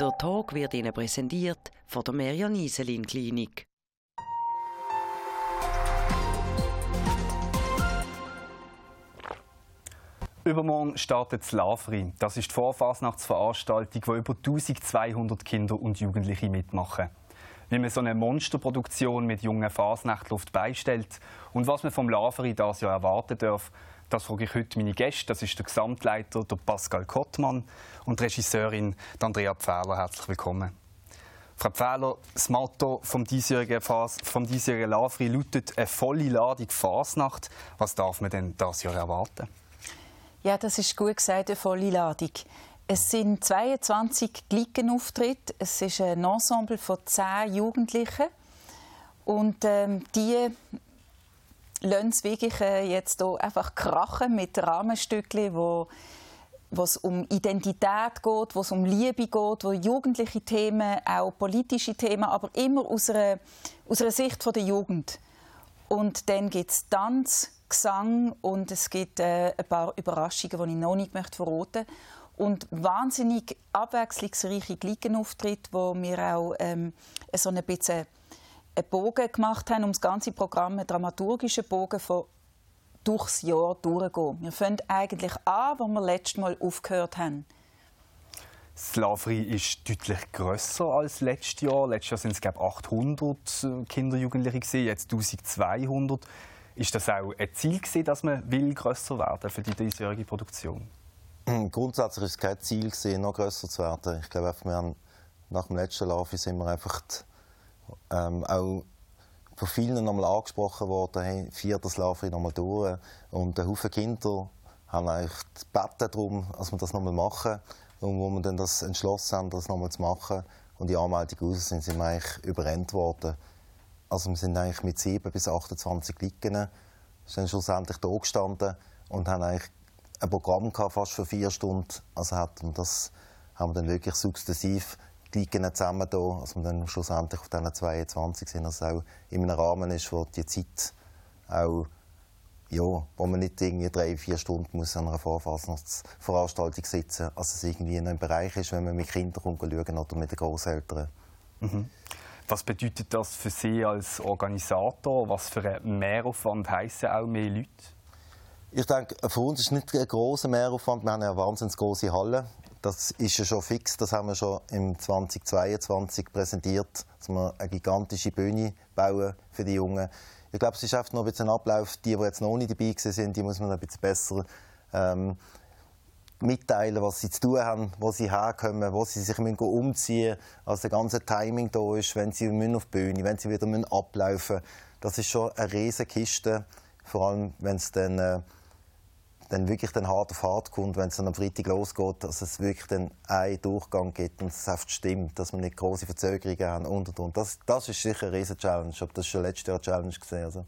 Der Talk wird Ihnen präsentiert von der Merian Iselin Klinik. Übermorgen startet das Lavri. Das ist die Vorfasnachtsveranstaltung, wo über 1200 Kinder und Jugendliche mitmachen. Wie man so eine Monsterproduktion mit jungen Fasnachtluft beistellt und was man vom Lavri das Jahr erwarten darf, das frage ich heute meine Gäste. Das ist der Gesamtleiter der Pascal Kottmann und die Regisseurin Andrea Pfähler. Herzlich willkommen. Frau Pfähler, das Motto vom diesjährigen, Fas vom diesjährigen Lavri lautet eine volle Ladung Fasnacht. Was darf man denn das Jahr erwarten? Ja, das ist gut gesagt, eine volle Ladung. Es sind 22 Glickenauftritte. Es ist ein Ensemble von 10 Jugendlichen. Und ähm, die lassen es wirklich äh, jetzt hier einfach krachen mit Rahmenstückchen, wo es um Identität geht, wo es um Liebe geht, wo jugendliche Themen, auch politische Themen, aber immer aus einer, aus einer Sicht der Jugend. Und dann gibt es Tanz, Gesang und es gibt äh, ein paar Überraschungen, die ich noch nicht möchte verraten möchte. Und wahnsinnig abwechslungsreiche Glickenauftritte, wo wir auch ähm, so ein bisschen einen Bogen gemacht haben, um das ganze Programm, einen dramaturgischen Bogen von durchs Jahr durchgehen. Wir fangen eigentlich an, wo wir letztes Mal aufgehört haben. Das Lavri ist deutlich grösser als letztes Jahr. Letztes Jahr sind es glaube 800 äh, Kinder und Jugendliche jetzt 1200. Ist das auch ein Ziel gewesen, dass man will grösser werden für die diesjährige Produktion? Grundsätzlich ist es kein Ziel gewesen, noch grösser zu werden. Ich glaube, wir haben, nach dem letzten Lauf sind wir einfach ähm, auch von vielen nochmal angesprochen worden, hey, vier das Lavri nochmal durch. Und ein Haufen Kinder haben eigentlich gebeten darum, dass wir das nochmal machen. Und wo wir dann das entschlossen haben, das nochmal zu machen und die Anmeldung raus sind, sind wir eigentlich überrennt worden. Also wir sind eigentlich mit 7 bis 28 Liegen sind schlussendlich da gestanden und haben eigentlich ein Programm gehabt, fast für vier Stunden. Also hatten das haben wir dann wirklich sukzessiv die Ligen zusammen da, also wir dann schlussendlich auf diesen 22 sind, dass es auch in einem Rahmen ist, wo die Zeit auch ja, wo man nicht irgendwie drei, vier Stunden muss an einer Vorfassungsveranstaltung sitzen muss. Also es irgendwie noch ein Bereich ist, wenn man mit Kindern schauen oder mit den Großeltern. Mhm. Was bedeutet das für Sie als Organisator? Was für ein Mehraufwand heissen auch mehr Leute? Ich denke, für uns ist es nicht ein grosser Mehraufwand. Wir haben eine wahnsinnig große Halle. Das ist ja schon fix. Das haben wir schon im 2022 präsentiert, dass wir eine gigantische Bühne bauen für die Jungen. Ich glaube, es ist einfach noch ein bisschen ein Ablauf. Die, die jetzt noch nicht dabei sind, die muss man ein bisschen besser ähm, mitteilen, was sie zu tun haben, wo sie herkommen, wo sie sich umziehen müssen. Also der ganze Timing da ist, wenn sie auf die Bühne, wenn sie wieder ablaufen müssen. Das ist schon eine riesige Kiste, vor allem wenn es dann, äh, dann wirklich dann hart auf hart kommt, wenn es dann am Freitag losgeht, dass es wirklich dann einen Durchgang gibt und es einfach stimmt, dass wir nicht große Verzögerungen haben und und und. Das, das ist sicher eine riesige Challenge. Ich habe das schon letztes Jahr eine Challenge gesehen. Also.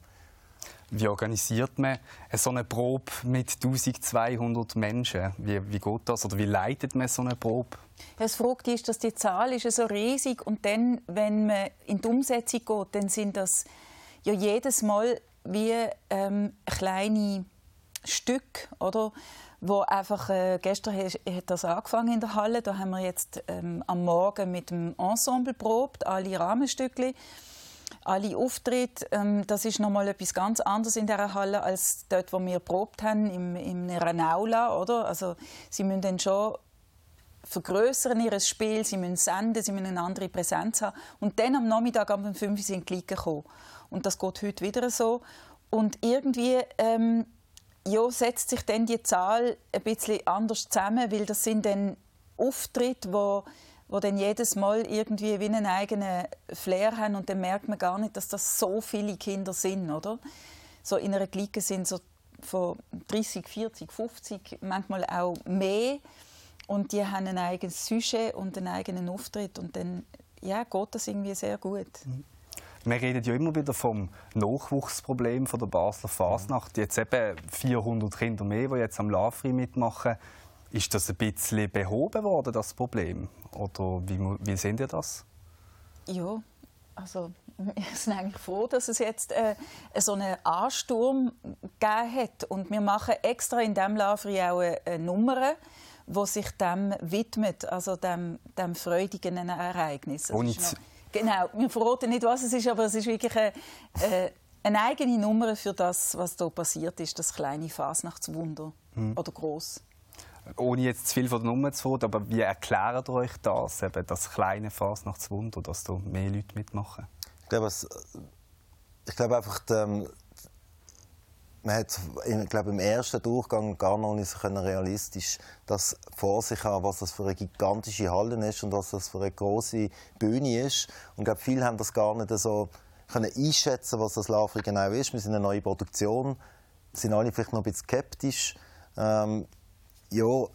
Wie organisiert man so eine Probe mit 1200 Menschen? Wie, wie geht das? Oder wie leitet man so eine Probe? Das Frage ist, dass die Zahl ist so riesig und dann, wenn man in die Umsetzung geht, dann sind das ja jedes Mal wie ähm, kleine Stück, oder? Wo einfach, äh, gestern hat das angefangen in der Halle. Da haben wir jetzt ähm, am Morgen mit dem Ensemble probt, alle Rahmenstücke alle Auftritte. Ähm, das ist nochmal etwas ganz anderes in der Halle als dort, wo wir probt haben, im, in einer Aula, oder? Also sie müssen dann schon vergrößern ihr Spiel, sie müssen senden, sie müssen eine andere Präsenz haben. Und dann am Nachmittag um 5 Uhr sind die gekommen. Und das geht heute wieder so. Und irgendwie ähm, ja, setzt sich dann die Zahl ein bisschen anders zusammen, weil das sind dann Auftritte, die wo dann jedes Mal irgendwie wie einen eigenen Flair haben und dann merkt man gar nicht, dass das so viele Kinder sind, oder? So in einer Clique sind so von 30, 40, 50, manchmal auch mehr und die haben ein eigenes Sujet und einen eigenen Auftritt und dann ja, geht das irgendwie sehr gut. Mhm. Wir reden ja immer wieder vom Nachwuchsproblem von der Basler Fasnacht. Jetzt eben 400 Kinder mehr, die jetzt am Lafri mitmachen. Ist das ein bisschen behoben worden, das Problem? Oder wie, wie sehen ihr das? Ja, also wir sind eigentlich froh, dass es jetzt äh, so einen Ansturm gegeben hat. Und wir machen extra in diesem Lavri auch eine, Nummer, wo sich dem widmet, also dem, dem freudigen Ereignis. Ohne genau, wir verraten nicht, was es ist, aber es ist wirklich eine, äh, eine eigene Nummer für das, was da passiert ist, das kleine Fasnachtswunder hm. oder groß. Ohne jetzt zu viel von der Nummer zu reden, aber wie erklärt ihr euch das, eben das kleine Fasnachtswunder, dass da mehr Leute mitmachen? Ich glaube, es, ich glaube einfach, ähm, man hat ich glaube, im ersten Durchgang gar noch nicht so realistisch das vor sich haben, was das für eine gigantische Halle ist und was das für eine große Bühne ist. Und ich glaube, viele haben das gar nicht so können einschätzen, was das Lavri genau ist. Wir sind eine neue Produktion, sind alle vielleicht noch ein bisschen skeptisch. Ähm, ja,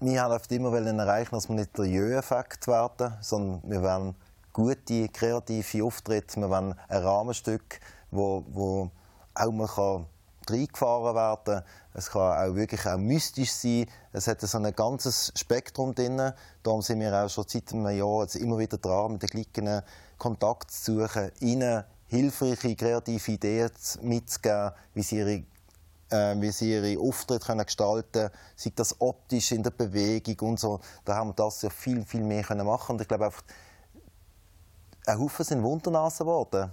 wir haben immer erreichen, dass wir nicht der Jö-Effekt werden, sondern wir wollen gute, kreative Auftritte, wir wollen ein Rahmenstück, wo, wo auch man kann reingefahren werden. Es kann auch wirklich auch mystisch sein. Es hat so ein ganzes Spektrum drin. Darum sind wir auch schon seit einem Jahr jetzt immer wieder dran, mit den Glicken Kontakt zu suchen, ihnen hilfreiche, kreative Ideen mitzugeben, wie sie ihre äh, wie sie ihre Auftritte können gestalten können, sei das optisch in der Bewegung und so. Da haben wir das ja viel, viel mehr können machen Und ich glaube einfach, ein Haufen sind Wundernasen geworden.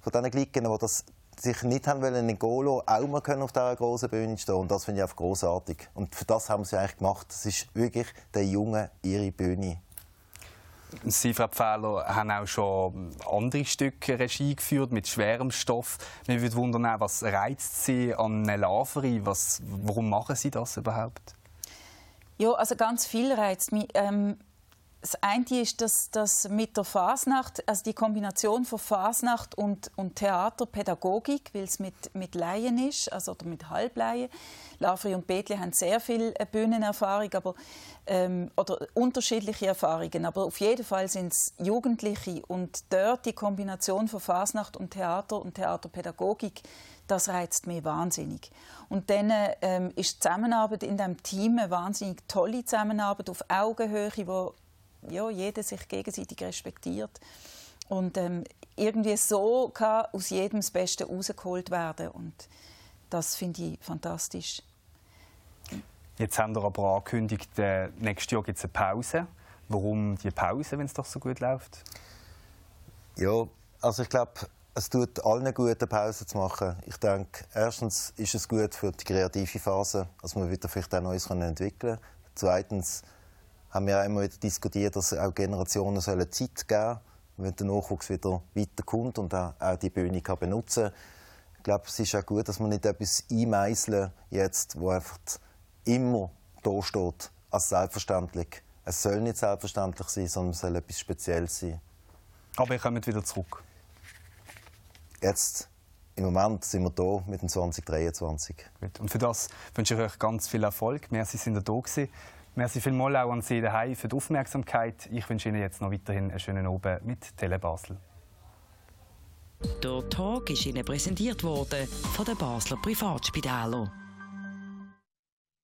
Von diesen Glicken, die das sich nicht haben wollen in Golo auch mal können auf dieser großen Bühne stehen und das finde ich einfach großartig und für das haben sie eigentlich gemacht. Das ist wirklich der Junge ihre Bühne. Sie, Frau Pfähler, haben auch schon andere Stücke Regie geführt mit schwerem Stoff. Mich würde wundern, was reizt Sie an einer Laveri? Was, warum machen Sie das überhaupt? Ja, also ganz viel reizt mich. Ähm das eine ist, dass, dass mit der Fasnacht, also die Kombination von Fasnacht und, und Theaterpädagogik, weil es mit, mit Laien ist, also oder mit Halblaien. Lavri und Bethle haben sehr viel äh, Bühnenerfahrung, aber, ähm, oder unterschiedliche Erfahrungen, aber auf jeden Fall sind es Jugendliche und dort die Kombination von Fasnacht und Theater und Theaterpädagogik, das reizt mich wahnsinnig. Und dann ähm, ist die Zusammenarbeit in diesem Team eine wahnsinnig tolle Zusammenarbeit auf Augenhöhe, wo ja, jeder sich gegenseitig respektiert. Und ähm, irgendwie so kann aus jedem das Beste rausgeholt werden. Und das finde ich fantastisch. Jetzt haben wir aber angekündigt, äh, nächstes Jahr gibt es eine Pause. Warum die Pause, wenn es doch so gut läuft? Ja, also ich glaube, es tut allen gut, eine Pause zu machen. Ich denke, erstens ist es gut für die kreative Phase, dass wir wieder vielleicht auch Neues entwickeln können. Zweitens haben wir auch immer wieder diskutiert, dass auch Generationen sollen Zeit geben sollen, wenn der Nachwuchs wieder weiterkommt und auch, die Bühne kann benutzen Ich glaube, es ist auch gut, dass man nicht etwas einmeißeln jetzt, wo einfach immer da steht, als selbstverständlich. Es soll nicht selbstverständlich sein, sondern es soll etwas Spezielles sein. Aber ihr kommt wieder zurück? Jetzt im Moment sind wir hier mit dem 2023. Gut. Und für das wünsche ich euch ganz viel Erfolg. Merci, sind ihr da gewesen. Merci vielmals auch an Sie daheim für die Aufmerksamkeit. Ich wünsche Ihnen jetzt noch weiterhin einen schönen Abend mit Tele Basel. Der Talk ist Ihnen präsentiert worden von den Basler Privatspitälern.